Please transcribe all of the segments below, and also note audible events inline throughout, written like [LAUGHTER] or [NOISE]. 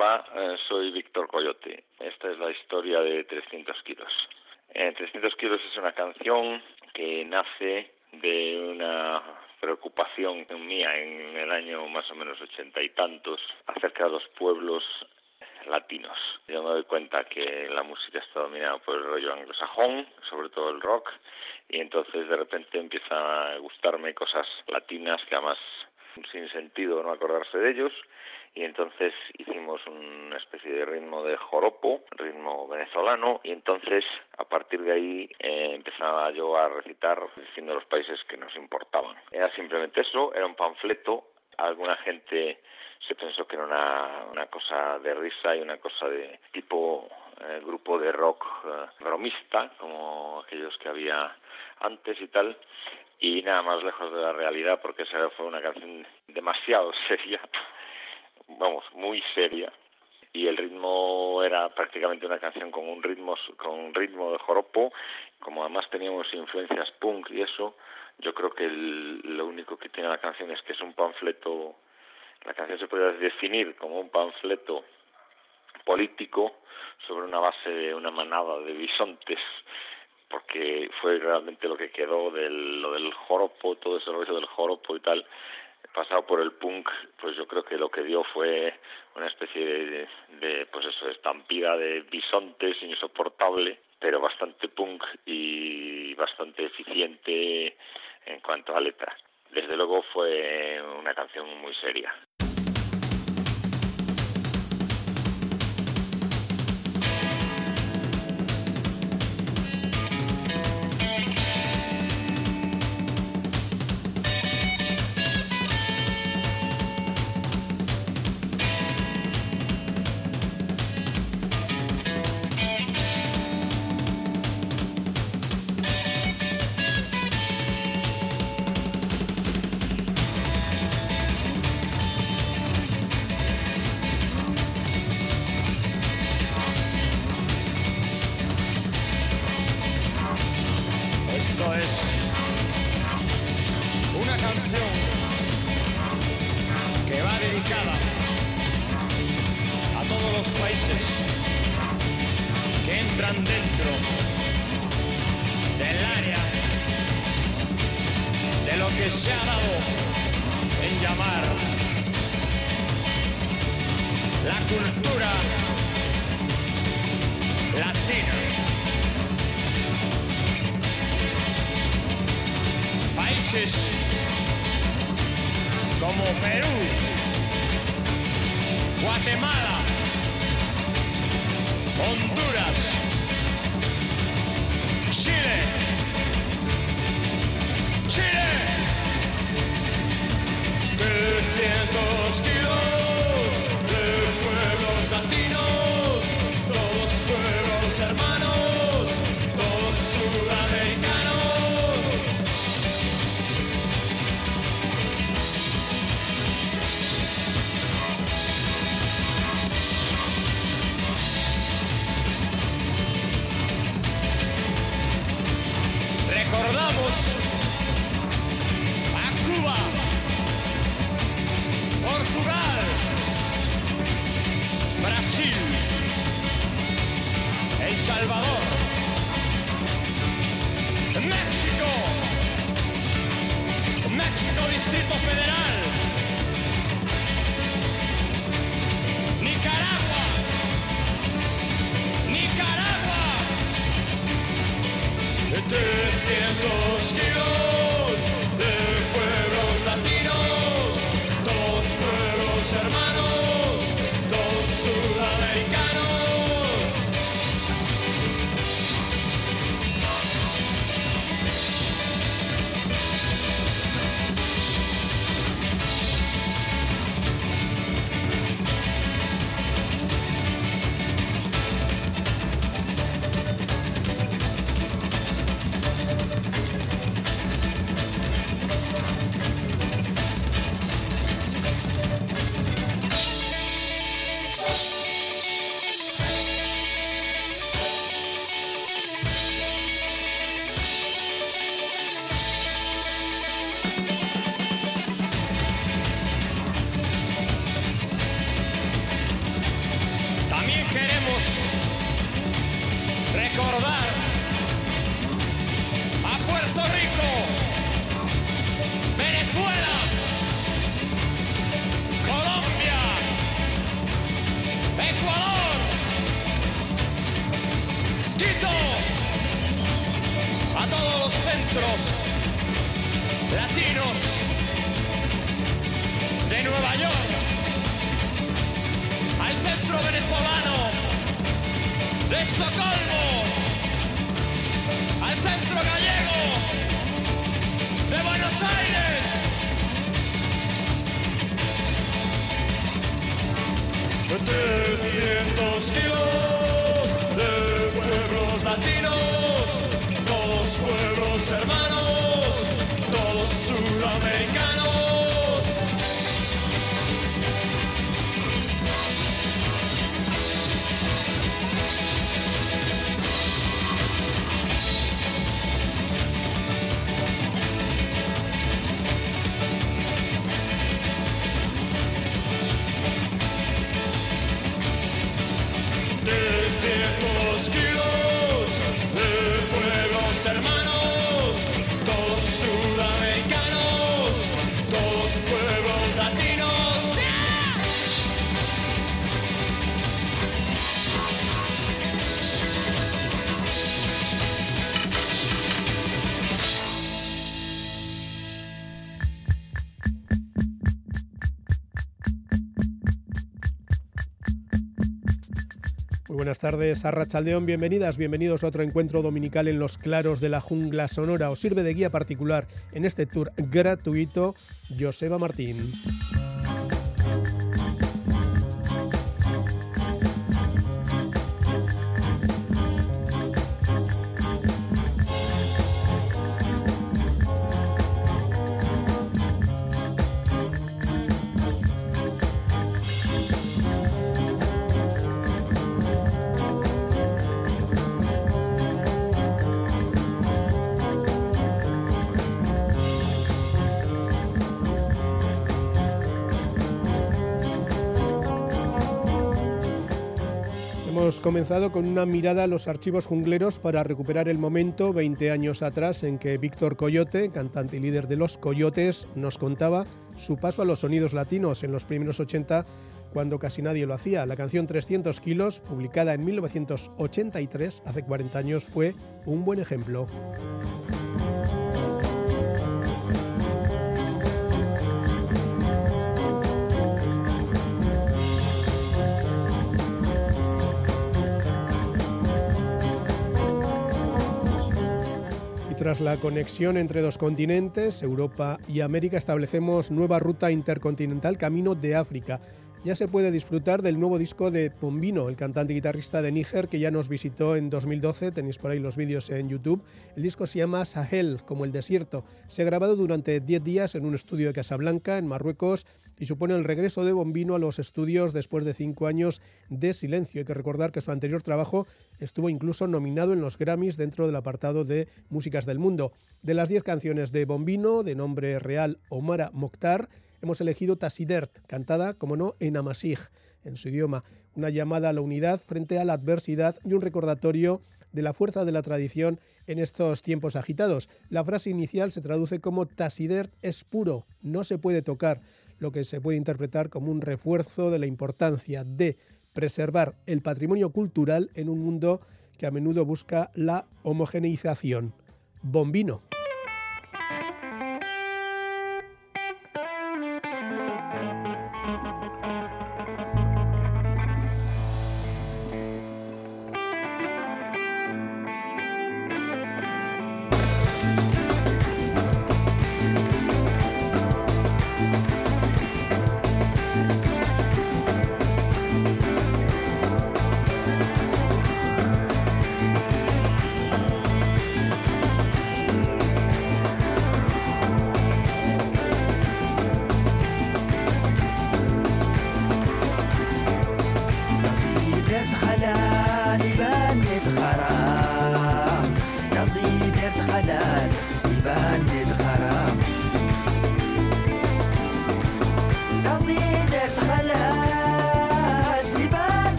Hola, eh, soy Víctor Coyote. Esta es la historia de 300 kilos. 300 kilos es una canción que nace de una preocupación mía en el año más o menos ochenta y tantos acerca de los pueblos latinos. Yo me doy cuenta que la música está dominada por el rollo anglosajón, sobre todo el rock, y entonces de repente empiezan a gustarme cosas latinas que además sin sentido no acordarse de ellos y entonces hicimos una especie de ritmo de joropo, ritmo venezolano y entonces a partir de ahí eh, empezaba yo a recitar diciendo los países que nos importaban. Era simplemente eso, era un panfleto, alguna gente se pensó que era una, una cosa de risa y una cosa de tipo eh, grupo de rock eh, bromista como aquellos que había antes y tal. Y nada más lejos de la realidad porque esa fue una canción demasiado [LAUGHS] seria, vamos, muy seria y el ritmo era prácticamente una canción con un ritmo con un ritmo de joropo, como además teníamos influencias punk y eso, yo creo que lo único que tiene la canción es que es un panfleto, la canción se puede definir como un panfleto político sobre una base de una manada de bisontes porque fue realmente lo que quedó del, lo del joropo, todo ese rollo del joropo y tal, pasado por el punk, pues yo creo que lo que dio fue una especie de, pues eso, estampida de bisontes insoportable, pero bastante punk y bastante eficiente en cuanto a letra. Desde luego fue una canción muy seria. Estocolmo, al centro gallego de Buenos Aires. Trescientos kilos de pueblos latinos, todos pueblos hermanos, todos sudamericanos. Buenas tardes, Arrachaldeón, bienvenidas, bienvenidos a otro encuentro dominical en los claros de la jungla sonora. Os sirve de guía particular en este tour gratuito Joseba Martín. Hemos comenzado con una mirada a los archivos jungleros para recuperar el momento 20 años atrás en que Víctor Coyote, cantante y líder de Los Coyotes, nos contaba su paso a los sonidos latinos en los primeros 80 cuando casi nadie lo hacía. La canción 300 kilos, publicada en 1983, hace 40 años, fue un buen ejemplo. Tras la conexión entre dos continentes, Europa y América, establecemos nueva ruta intercontinental camino de África. Ya se puede disfrutar del nuevo disco de Pombino, el cantante y guitarrista de Níger, que ya nos visitó en 2012. Tenéis por ahí los vídeos en YouTube. El disco se llama Sahel, como el desierto. Se ha grabado durante 10 días en un estudio de Casablanca, en Marruecos, y supone el regreso de Bombino a los estudios después de cinco años de silencio. Hay que recordar que su anterior trabajo estuvo incluso nominado en los Grammys dentro del apartado de Músicas del Mundo. De las 10 canciones de Bombino, de nombre real Omara Mokhtar, hemos elegido Tasidert, cantada, como no, en Amasij, en su idioma. Una llamada a la unidad frente a la adversidad y un recordatorio de la fuerza de la tradición en estos tiempos agitados. La frase inicial se traduce como Tasidert es puro, no se puede tocar lo que se puede interpretar como un refuerzo de la importancia de preservar el patrimonio cultural en un mundo que a menudo busca la homogeneización. Bombino.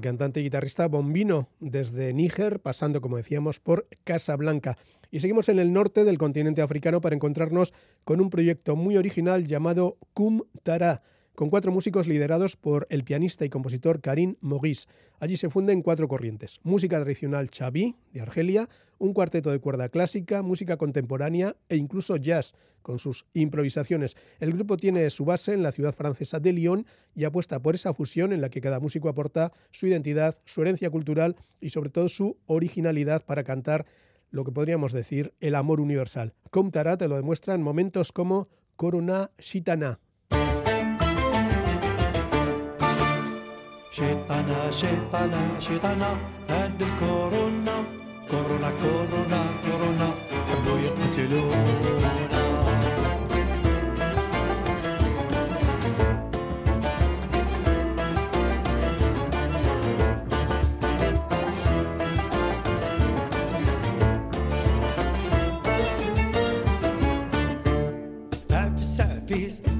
El cantante y guitarrista Bombino, desde Níger, pasando, como decíamos, por Casablanca. Y seguimos en el norte del continente africano para encontrarnos con un proyecto muy original llamado Kum Tara con cuatro músicos liderados por el pianista y compositor Karim Mogis. Allí se funden cuatro corrientes: música tradicional chabí de Argelia, un cuarteto de cuerda clásica, música contemporánea e incluso jazz con sus improvisaciones. El grupo tiene su base en la ciudad francesa de Lyon y apuesta por esa fusión en la que cada músico aporta su identidad, su herencia cultural y sobre todo su originalidad para cantar lo que podríamos decir el amor universal. Comtara te lo demuestra en momentos como Corona Shitana. شيطانا شيطانا شيطانا هاد الكورونا كورونا كورونا كورونا حبوا يقتلونا.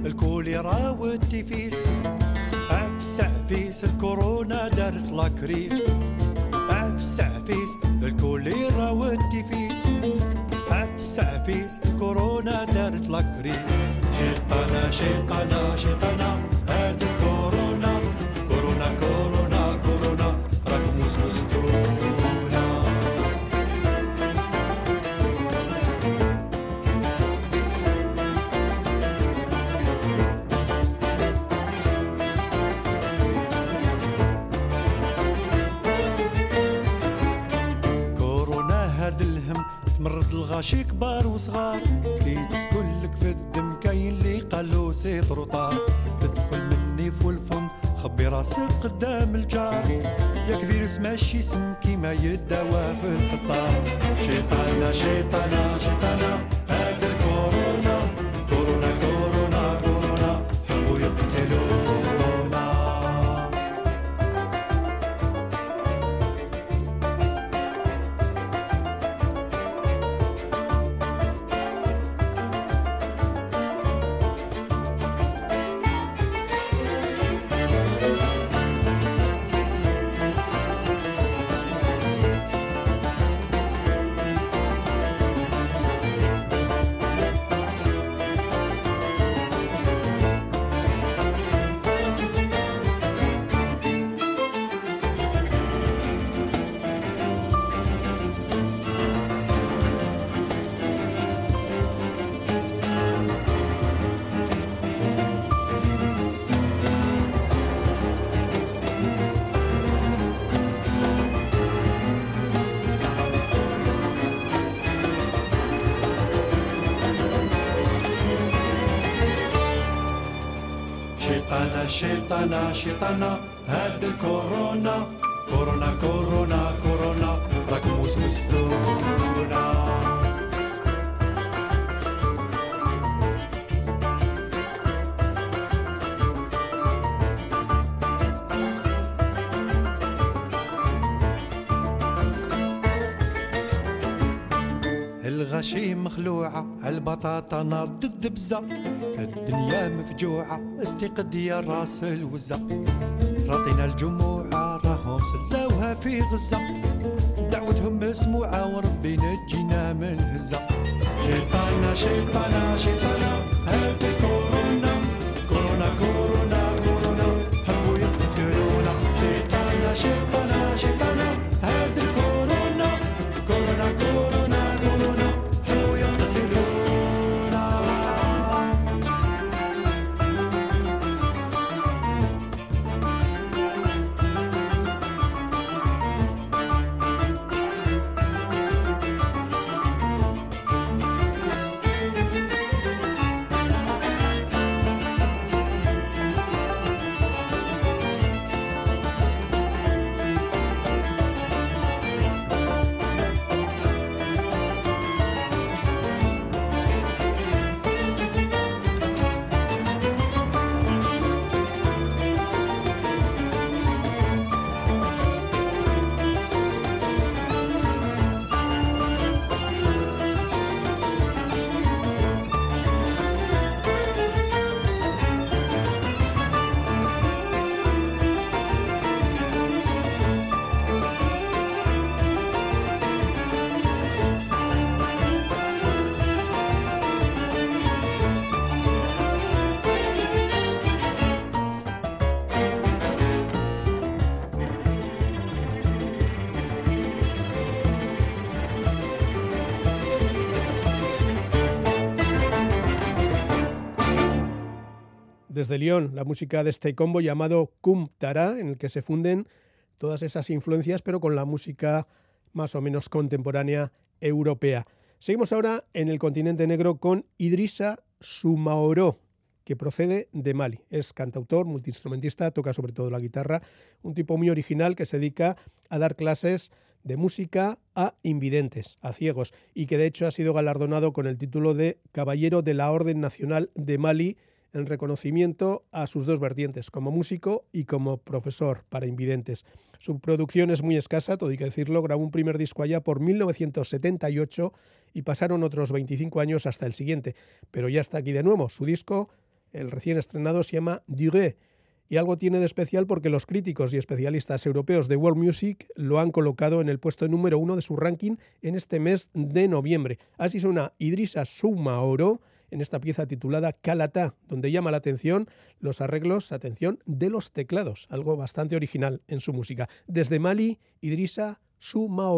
الكوليرا يراود تفيس عفيس الكورونا دارت لاكريس. عفس عفيس الكوليرا والتيفيس عفس عفيس الكورونا دارت لاكريس. شيطانة شيطانة شيطانة هاد ماشي كبار وصغار. كي لك في الدم كاين اللي قالو سي طروطار تدخل مني في الفم خبي راسك قدام الجار. يا فيروس ماشي اسم كيما يداوى في القطار. شيطانة شيطانة شيطانة. i Shetana. الغشي مخلوعة البطاطا ناض الدبزة كالدنيا مفجوعة استيقظ يا راس الوزة راطينا الجموعة راهم سلاوها في غزة. دعوتهم مسموعة وربي نجينا من الهزة. شيطانا شيطانا شيطانا هذه desde Lyon, la música de este combo llamado Kum Tara, en el que se funden todas esas influencias, pero con la música más o menos contemporánea europea. Seguimos ahora en el continente negro con Idrissa Sumaoro, que procede de Mali. Es cantautor, multiinstrumentista, toca sobre todo la guitarra, un tipo muy original que se dedica a dar clases de música a invidentes, a ciegos, y que de hecho ha sido galardonado con el título de Caballero de la Orden Nacional de Mali en reconocimiento a sus dos vertientes, como músico y como profesor para invidentes. Su producción es muy escasa, todo hay que decirlo, grabó un primer disco allá por 1978 y pasaron otros 25 años hasta el siguiente, pero ya está aquí de nuevo. Su disco, el recién estrenado, se llama Duré y algo tiene de especial porque los críticos y especialistas europeos de World Music lo han colocado en el puesto número uno de su ranking en este mes de noviembre. Así suena Idrissa Suma Oro en esta pieza titulada Calata, donde llama la atención los arreglos, atención, de los teclados, algo bastante original en su música. Desde Mali, Idrissa Suma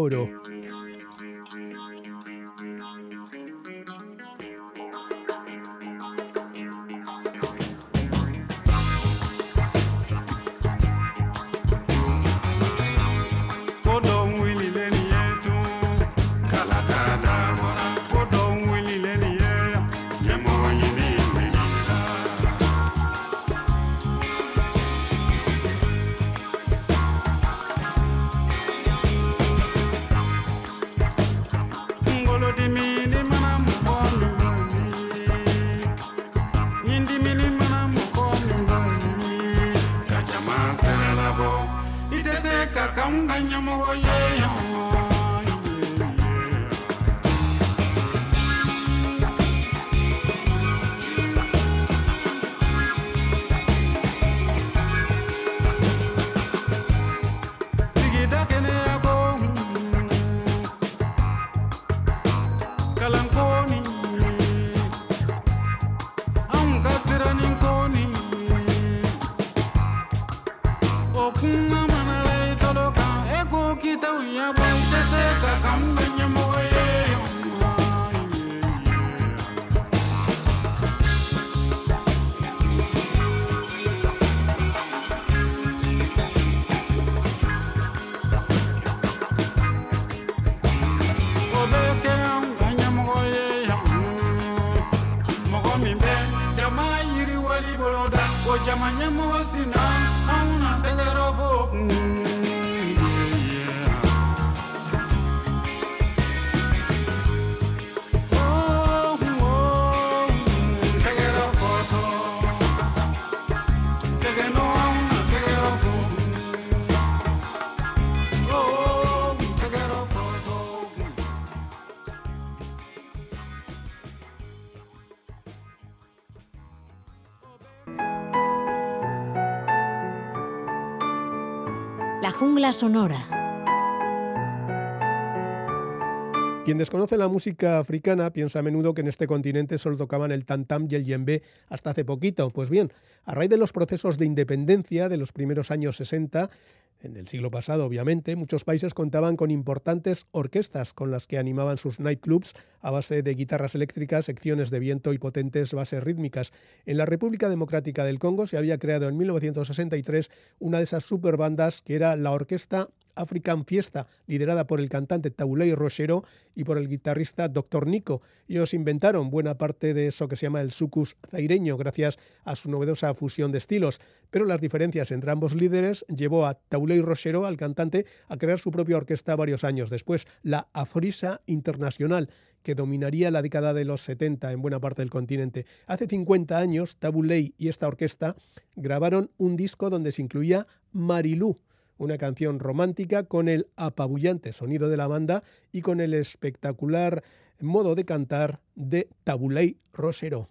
Oro. jungla sonora. Quien desconoce la música africana piensa a menudo que en este continente solo tocaban el tantam y el yembe hasta hace poquito. Pues bien, a raíz de los procesos de independencia de los primeros años 60, en el siglo pasado, obviamente, muchos países contaban con importantes orquestas con las que animaban sus nightclubs a base de guitarras eléctricas, secciones de viento y potentes bases rítmicas. En la República Democrática del Congo se había creado en 1963 una de esas superbandas que era la Orquesta African Fiesta, liderada por el cantante Taulei Rochero y por el guitarrista Dr. Nico. Ellos inventaron buena parte de eso que se llama el sucus zaireño, gracias a su novedosa fusión de estilos. Pero las diferencias entre ambos líderes llevó a Taulei Rochero, al cantante, a crear su propia orquesta varios años después, la Afrisa Internacional, que dominaría la década de los 70 en buena parte del continente. Hace 50 años, Tabulei y esta orquesta grabaron un disco donde se incluía Marilú, una canción romántica con el apabullante sonido de la banda y con el espectacular modo de cantar de Tabulei Rosero.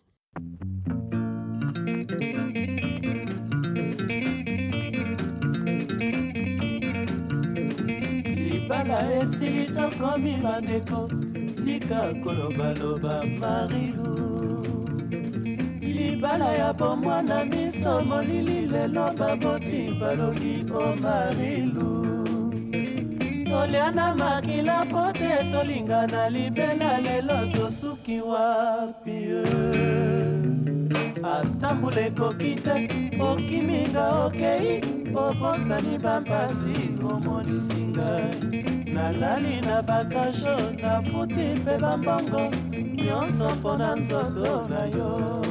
Ya bomwana miso molili lelo baboti balobi o marilu. Toliana makila po te tolingana libela lelo tosuki wapi atambula ekoki te okiminga okei obosani bampasi omonisi ngai. Nalali na bakasho nafuti mpe bambongo nyonso mpo na nzoto na yo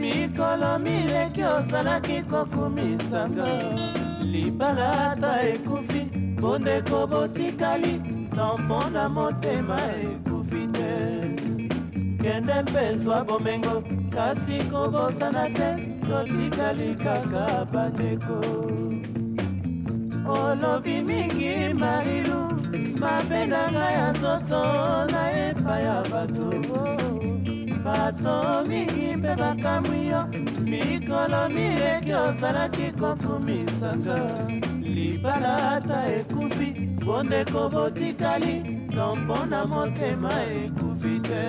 mikolo mileki ozalaki kokumisanga. Libala ata ekufi bondeko botikali tampo na motema ekufi te. Kende mpe zwa bomengo kasi kobosana te totikali kaka bandeko. Olobi mingi marilu mabe na ngai ya nzoto na epai ya bato bato mingi mpe bakamwi yo. Mikolo mileki ozalaki kokumisanga libala ata ekufi bondeko botikali to mpo na motema ekufi te.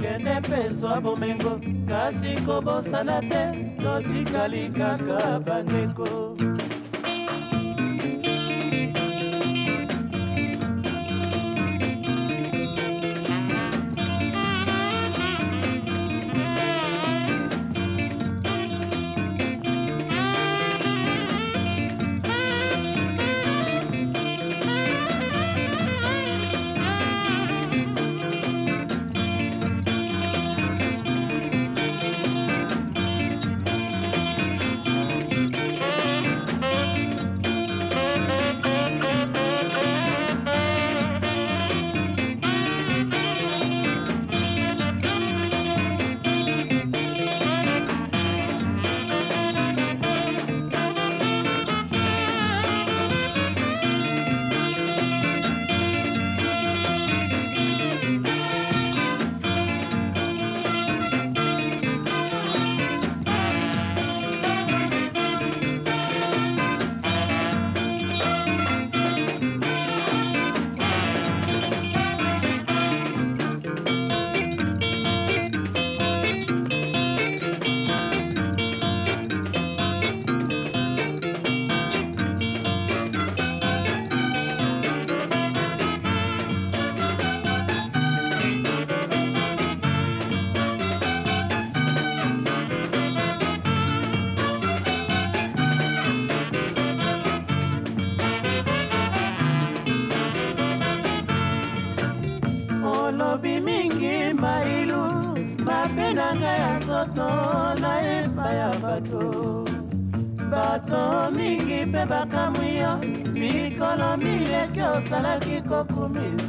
Kende mpe zwa bomengo kasi kobosana te. Totikali kaka bandeko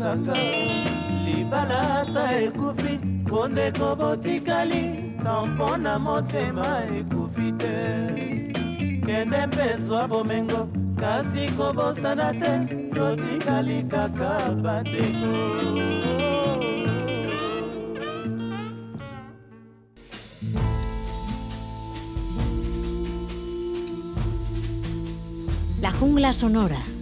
kokumisanga libala ata ekufi bondeko botikali tampo na motema ekufi te kende mpe zwa bomengo kasi kobosana te totikali kaka bandeko jungla sonora.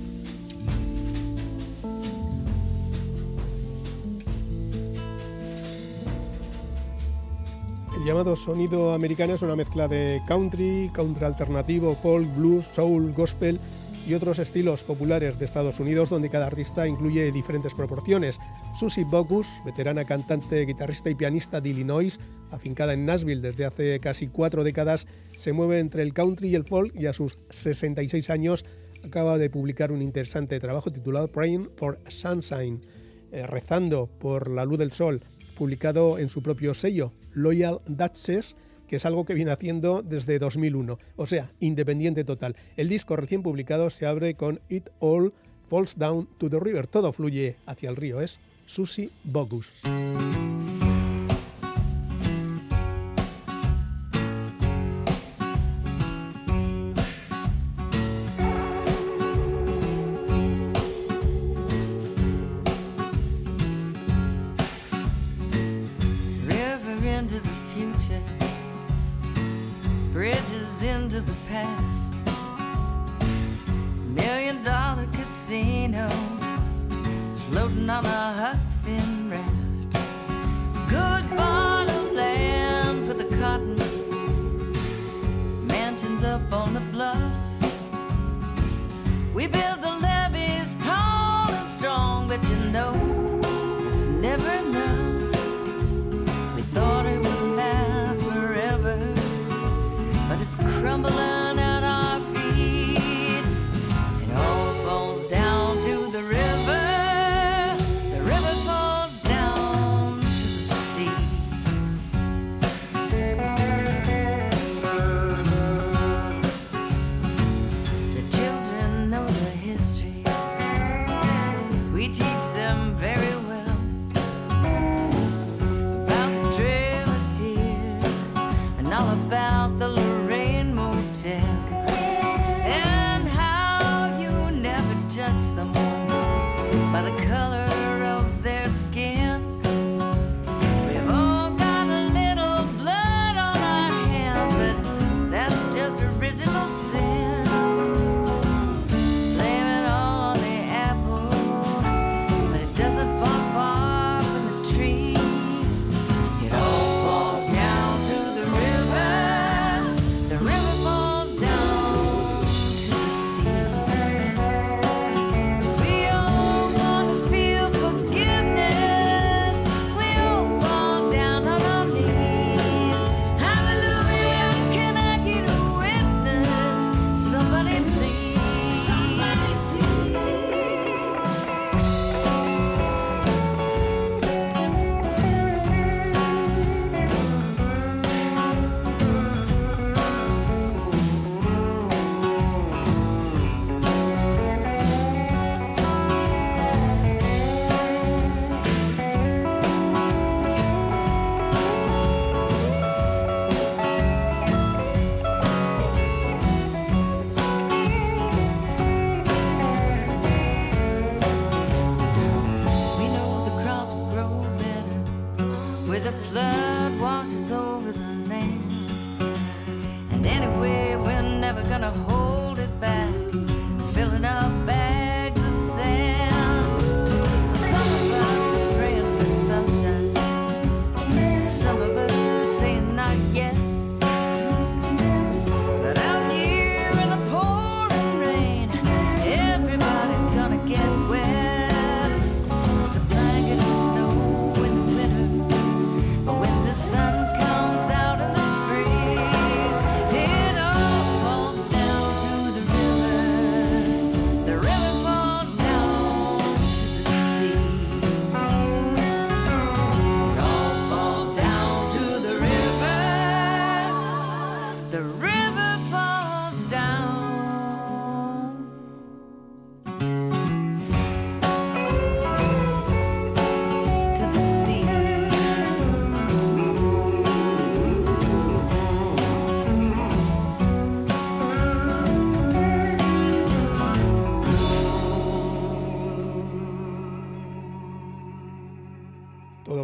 El llamado sonido americano es una mezcla de country, country alternativo, folk, blues, soul, gospel y otros estilos populares de Estados Unidos donde cada artista incluye diferentes proporciones. Susie Bocus, veterana cantante, guitarrista y pianista de Illinois, afincada en Nashville desde hace casi cuatro décadas, se mueve entre el country y el folk y a sus 66 años acaba de publicar un interesante trabajo titulado Praying for Sunshine, eh, rezando por la luz del sol, publicado en su propio sello, Loyal Duchess, que es algo que viene haciendo desde 2001, o sea, independiente total. El disco recién publicado se abre con It All Falls Down to the River, todo fluye hacia el río, es Susie Bogus. We've been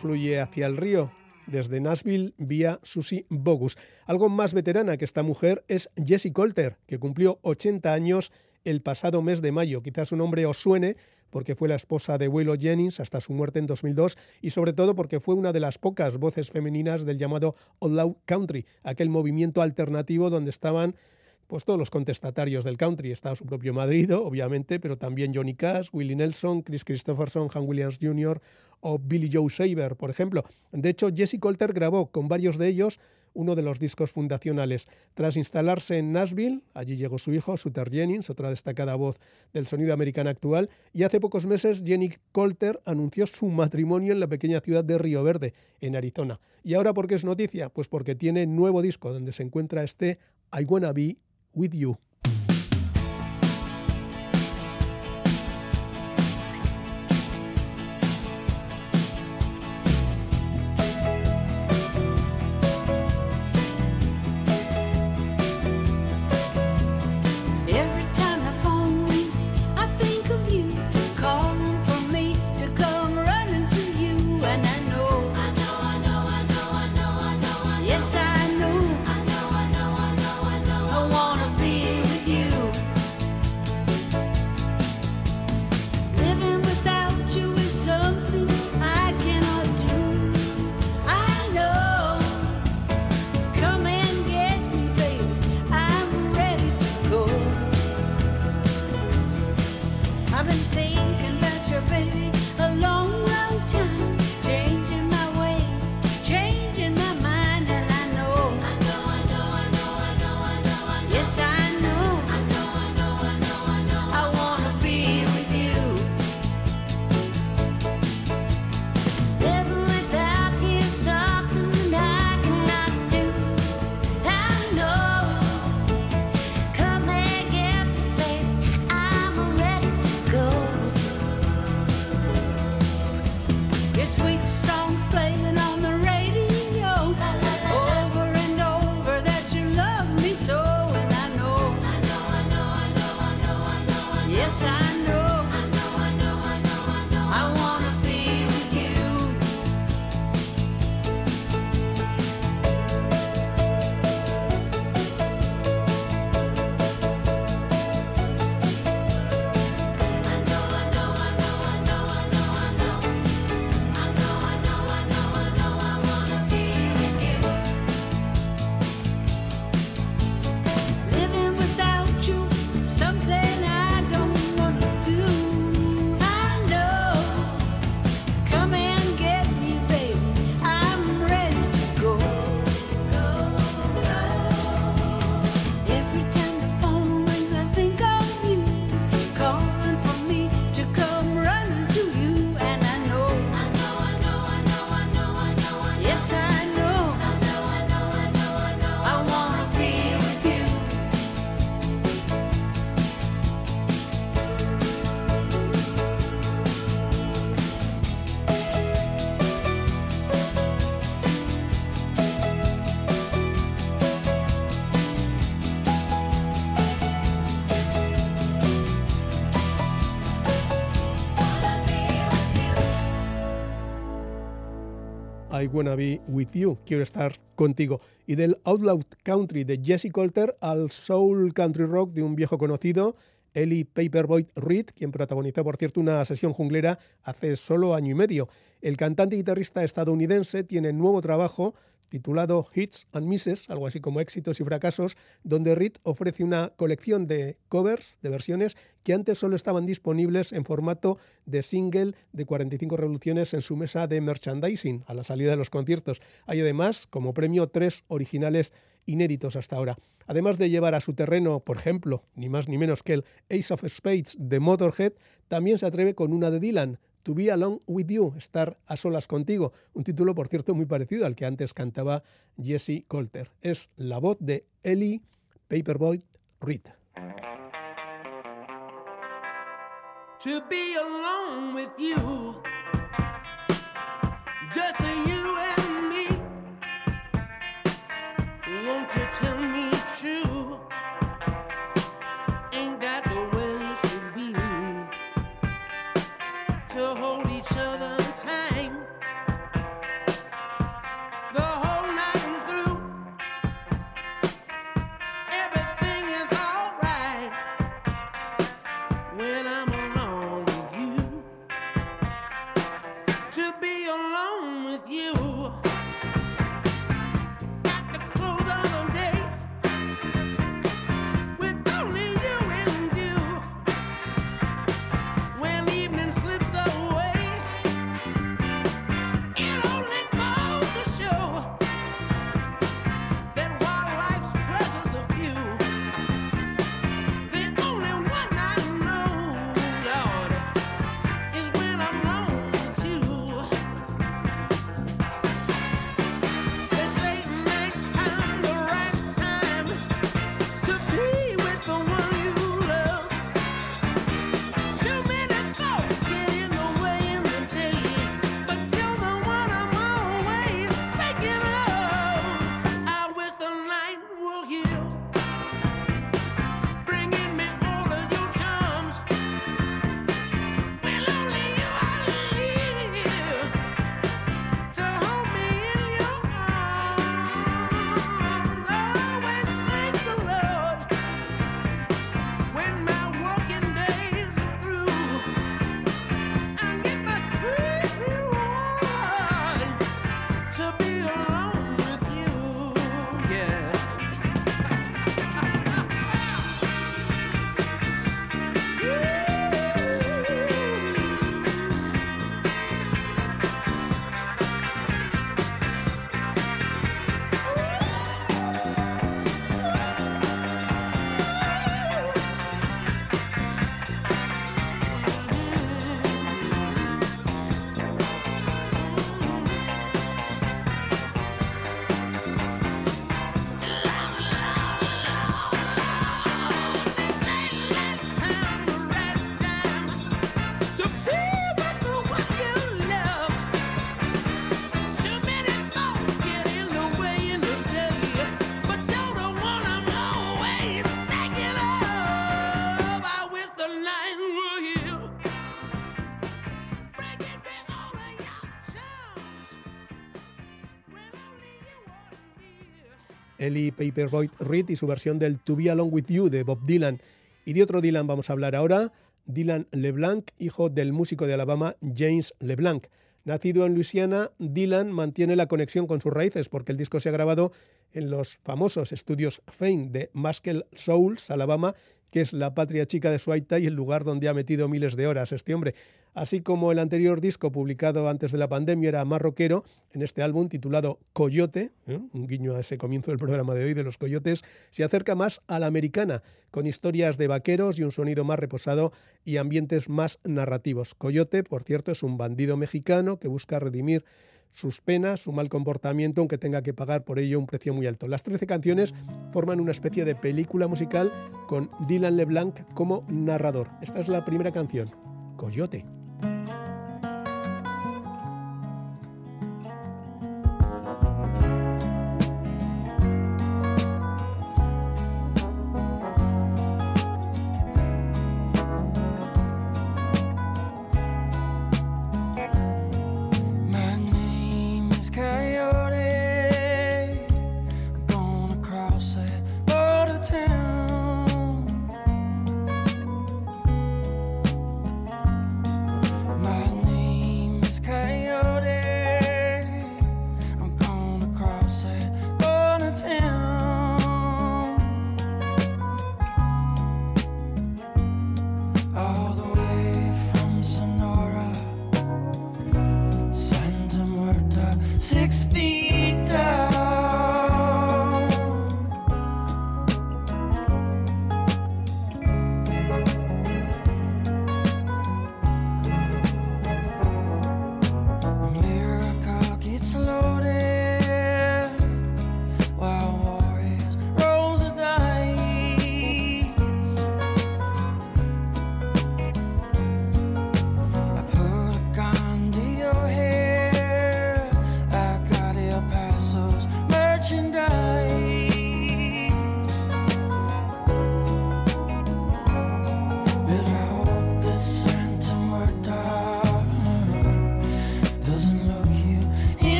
fluye hacia el río. Desde Nashville vía Susie Bogus. Algo más veterana que esta mujer es Jessie Colter, que cumplió 80 años el pasado mes de mayo. Quizás su nombre os suene porque fue la esposa de Waylon Jennings hasta su muerte en 2002 y sobre todo porque fue una de las pocas voces femeninas del llamado Outlaw Country, aquel movimiento alternativo donde estaban pues todos los contestatarios del country. Estaba su propio marido, obviamente, pero también Johnny Cash, Willie Nelson, Chris Christopherson, Han Williams Jr. o Billy Joe Saber, por ejemplo. De hecho, Jesse Colter grabó con varios de ellos uno de los discos fundacionales. Tras instalarse en Nashville, allí llegó su hijo, Suter Jennings, otra destacada voz del sonido americano actual, y hace pocos meses Jenny Colter anunció su matrimonio en la pequeña ciudad de Río Verde, en Arizona. ¿Y ahora por qué es noticia? Pues porque tiene nuevo disco donde se encuentra este I Wanna Be With You. I Wanna Be With You, quiero estar contigo. Y del Outlaw Country de Jesse Coulter al Soul Country Rock de un viejo conocido, Ellie Paperboy Reed, quien protagonizó, por cierto, una sesión junglera hace solo año y medio. El cantante y guitarrista estadounidense tiene nuevo trabajo titulado Hits and Misses, algo así como éxitos y fracasos, donde Reed ofrece una colección de covers, de versiones, que antes solo estaban disponibles en formato de single de 45 revoluciones en su mesa de merchandising a la salida de los conciertos. Hay además, como premio, tres originales inéditos hasta ahora. Además de llevar a su terreno, por ejemplo, ni más ni menos que el Ace of Spades de Motorhead, también se atreve con una de Dylan, To Be Alone With You, estar a solas contigo, un título, por cierto, muy parecido al que antes cantaba Jesse Coulter. Es la voz de Ellie Paperboy Reed. to be alone with you. Just you and me. Won't you tell me Ellie Paperboy Reed y su versión del To Be Alone With You de Bob Dylan. Y de otro Dylan vamos a hablar ahora, Dylan LeBlanc, hijo del músico de Alabama James LeBlanc. Nacido en Luisiana, Dylan mantiene la conexión con sus raíces porque el disco se ha grabado en los famosos estudios Fame de Muscle Souls, Alabama, que es la patria chica de Suaita y el lugar donde ha metido miles de horas este hombre. Así como el anterior disco publicado antes de la pandemia era más rockero, en este álbum titulado Coyote, ¿eh? un guiño a ese comienzo del programa de hoy de los coyotes, se acerca más a la americana, con historias de vaqueros y un sonido más reposado y ambientes más narrativos. Coyote, por cierto, es un bandido mexicano que busca redimir sus penas, su mal comportamiento, aunque tenga que pagar por ello un precio muy alto. Las 13 canciones forman una especie de película musical con Dylan LeBlanc como narrador. Esta es la primera canción, Coyote.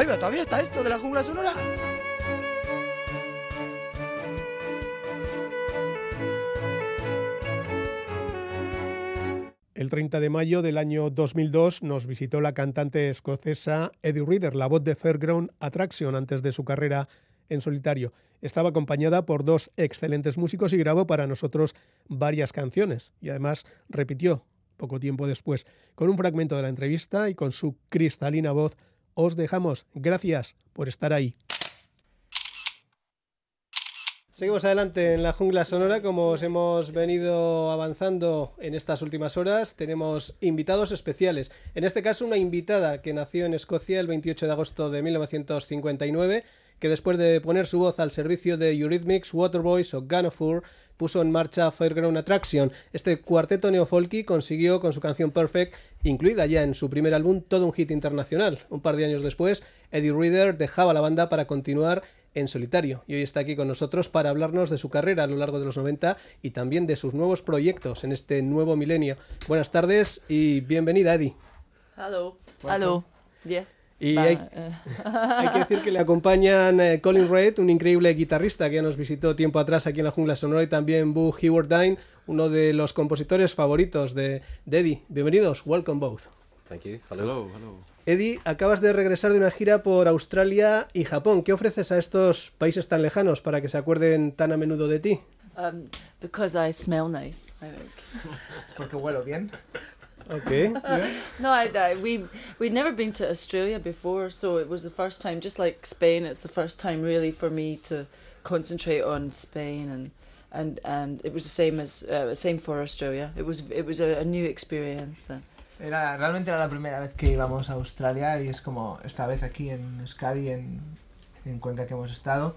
Ahí va, todavía está esto de la jungla sonora. El 30 de mayo del año 2002 nos visitó la cantante escocesa Eddie Reader, la voz de Fairground Attraction antes de su carrera en solitario. Estaba acompañada por dos excelentes músicos y grabó para nosotros varias canciones y además repitió poco tiempo después. Con un fragmento de la entrevista y con su cristalina voz, os dejamos. Gracias por estar ahí. Seguimos adelante en la jungla sonora, como os hemos venido avanzando en estas últimas horas, tenemos invitados especiales. En este caso, una invitada que nació en Escocia el 28 de agosto de 1959, que después de poner su voz al servicio de Eurythmics, Waterboys o Gunafur, puso en marcha Fairground Attraction. Este cuarteto neofolky consiguió con su canción Perfect, incluida ya en su primer álbum, todo un hit internacional. Un par de años después, Eddie Reader dejaba la banda para continuar en solitario y hoy está aquí con nosotros para hablarnos de su carrera a lo largo de los 90 y también de sus nuevos proyectos en este nuevo milenio. Buenas tardes y bienvenida, Eddie. Hello. Hello. Yeah. Y Va, hay, eh, hay que decir que le acompañan eh, Colin Reid, un increíble guitarrista que ya nos visitó tiempo atrás aquí en la Jungla Sonora, y también Boo Hewardine, uno de los compositores favoritos de, de Eddie. Bienvenidos, welcome both. Thank you. Hello. hello. Eddie, acabas de regresar de una gira por Australia y Japón. ¿Qué ofreces a estos países tan lejanos para que se acuerden tan a menudo de ti? um, because I smell nice, I think. [LAUGHS] Porque huelo bien. Ok. [LAUGHS] No, I, I we we'd never been to Australia before, so it was the first time. Just like Spain, it's the first time really for me to concentrate on Spain, and and and it was the same as uh, same for Australia. It was it was a, a new experience. And, Era, realmente era la primera vez que íbamos a Australia y es como esta vez aquí en Euskadi, en, en Cuenca que hemos estado.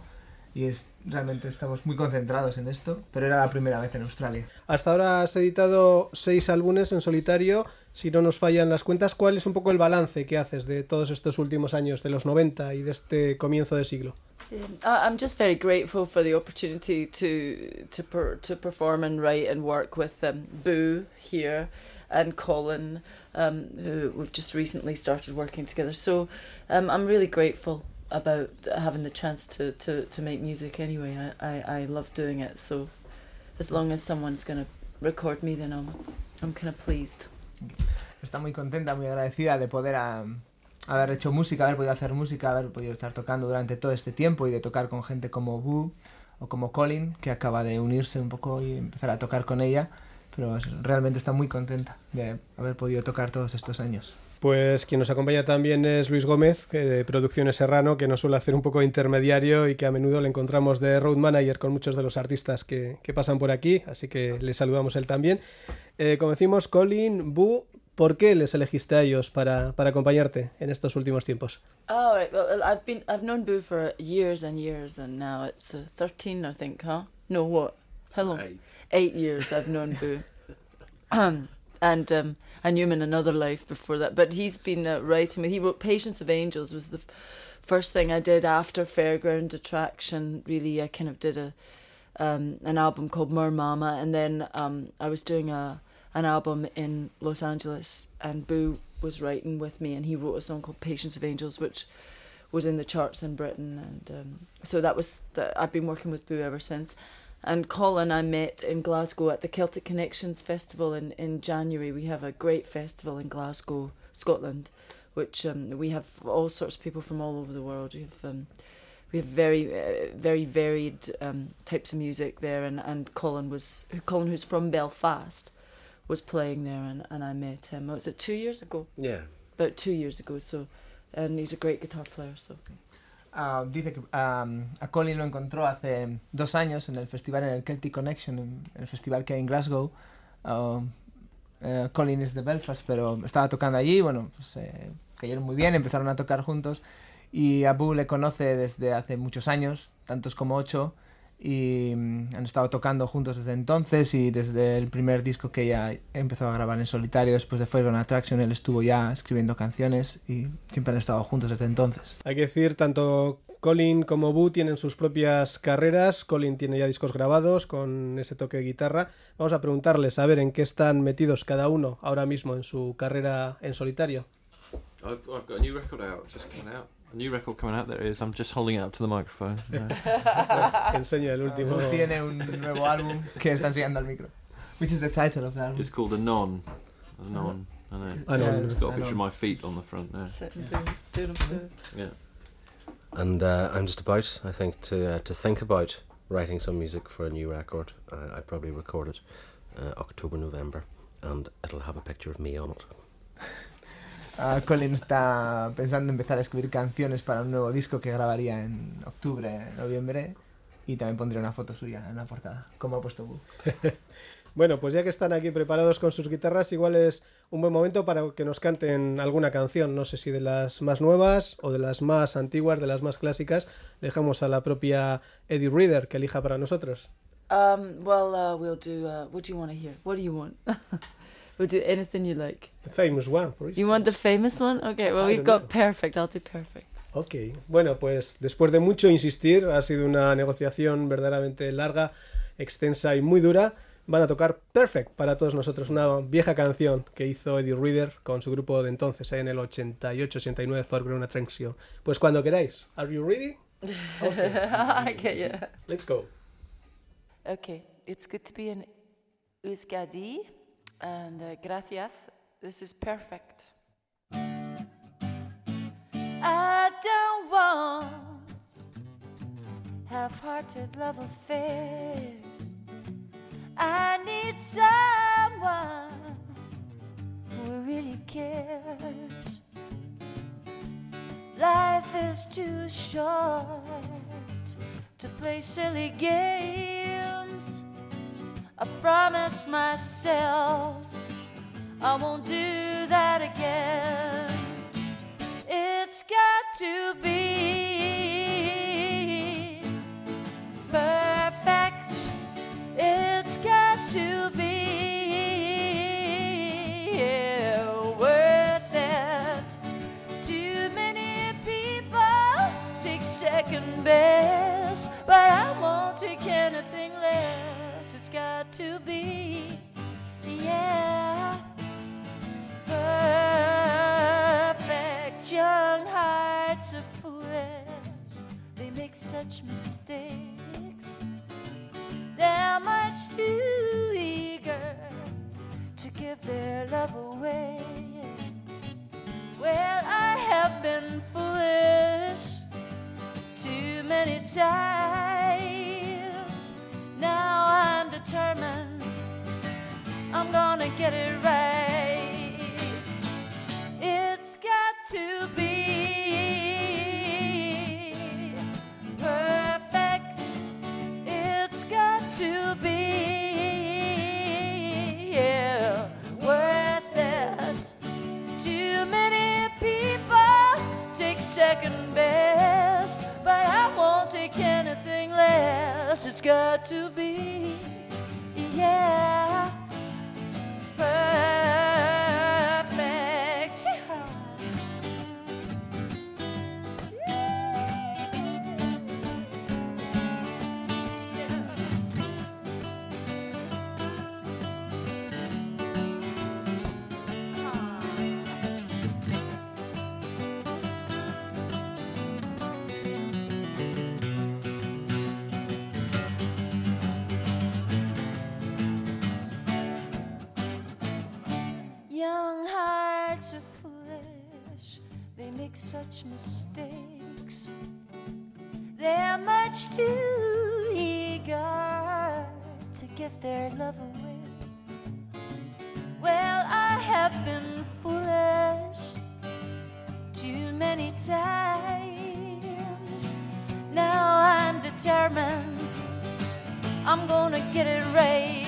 Y es realmente estamos muy concentrados en esto, pero era la primera vez en Australia. Hasta ahora has editado seis álbumes en solitario. Si no nos fallan las cuentas, ¿cuál es un poco el balance que haces de todos estos últimos años, de los 90 y de este comienzo de siglo? Um, I'm just very grateful for the opportunity to to per, to perform and write and work with um, Boo here and Colin, um, who we've just recently started working together. So um, I'm really grateful about having the chance to, to, to make music anyway. I, I, I love doing it. So as long as someone's going to record me, then I'm I'm kind of pleased. Está muy contenta, muy agradecida de poder am, haber hecho música, haber podido hacer música, haber podido estar tocando durante todo este tiempo y de tocar con gente como Boo o como Colin, que acaba de unirse un poco y empezar a tocar con ella. Pero realmente está muy contenta de haber podido tocar todos estos años. Pues quien nos acompaña también es Luis Gómez, de Producciones Serrano, que nos suele hacer un poco de intermediario y que a menudo le encontramos de road manager con muchos de los artistas que, que pasan por aquí, así que le saludamos a él también. Eh, como decimos, Colin, Bu, ¿por qué les elegiste a ellos para, para acompañarte en estos últimos tiempos? Oh, right. Well, I've been I've known Boo for years and years, and now it's uh, thirteen, I think, huh? No, what? How long? Eight. Eight years I've known Boo. [LAUGHS] Um, and um, I knew him in another life before that. But he's been uh, writing. He wrote "Patience of Angels" was the f- first thing I did after Fairground Attraction. Really, I kind of did a um, an album called Mer Mama, and then um, I was doing a an album in Los Angeles, and Boo was writing with me, and he wrote a song called "Patience of Angels," which was in the charts in Britain, and um, so that was the, I've been working with Boo ever since. And Colin, I met in Glasgow at the Celtic Connections Festival in, in January. We have a great festival in Glasgow, Scotland, which um, we have all sorts of people from all over the world. We have um, we have very uh, very varied um, types of music there, and, and Colin was Colin, who's from Belfast, was playing there, and, and I met him. Was it two years ago? Yeah. About two years ago. So, and he's a great guitar player. So. Ah, dice que a Colin lo encontró hace dos años en el festival, en el Celtic Connection, en el festival que hay en Glasgow. Ah, eh, Colin es de Belfast, pero estaba tocando allí, bueno, pues eh, cayeron muy bien, empezaron a tocar juntos. Y Abu le conoce desde hace muchos años, tantos como ocho, y mm, han estado tocando juntos desde entonces y desde el primer disco que ella empezó a grabar en solitario después de Fire on Attraction, él estuvo ya escribiendo canciones y siempre han estado juntos desde entonces. Hay que decir, tanto Colin como Bu tienen sus propias carreras. Colin tiene ya discos grabados con ese toque de guitarra. Vamos a preguntarles a ver en qué están metidos cada uno ahora mismo en su carrera en solitario. I've, I've got a new record out, just out. A new record coming out. there is. I'm just holding it up to the microphone. [LAUGHS] Yeah. Enseña el último. Tiene un nuevo álbum que está enseñando al micro. Which is the title of the album? it's called Anon. Anon. I know. Anon. It's got a picture of my feet on the front there. Sitting doing, doing a poo. Yeah. And uh, I'm just about, I think, to uh, to think about writing some music for a new record. I, I probably record it uh, October, November, and it'll have a picture of me on it. Ah, Colin está pensando en empezar a escribir canciones para un nuevo disco que grabaría en octubre, noviembre. Y también pondría una foto suya en la portada, como ha puesto Bu. [LAUGHS] Bueno, pues ya que están aquí preparados con sus guitarras, igual es un buen momento para que nos canten alguna canción. No sé si de las más nuevas o de las más antiguas, de las más clásicas. Dejamos a la propia Eddie Reader que elija para nosotros. Um, well, uh, we'll do. Uh, what do you want to hear? What do you want? [LAUGHS] we'll do anything you like. The famous one, for You want the famous one? Okay. Well, I we've got perfect. I'll do perfect. Ok, bueno, pues después de mucho insistir, ha sido una negociación verdaderamente larga, extensa y muy dura. Van a tocar Perfect para todos nosotros, una vieja canción que hizo Eddie Reader con su grupo de entonces, eh, en el 88-89, For Grown Attraction. Pues cuando queráis. Are you ready? [LAUGHS] okay. Yeah. Let's go. Okay. It's good to be in Euskadi, and uh, gracias. This is perfect. I don't want half-hearted love affairs. I need someone who really cares. Life is too short to play silly games. I promised myself I won't do that again. It's got to be such mistakes. They're much too eager to give their love away. Well, I have been foolish too many times. Now I'm determined I'm gonna get it right. It's got to be It's got to be, yeah, make such mistakes. They're much too eager to give their love away. Well, I have been foolish too many times. Now I'm determined I'm gonna get it right.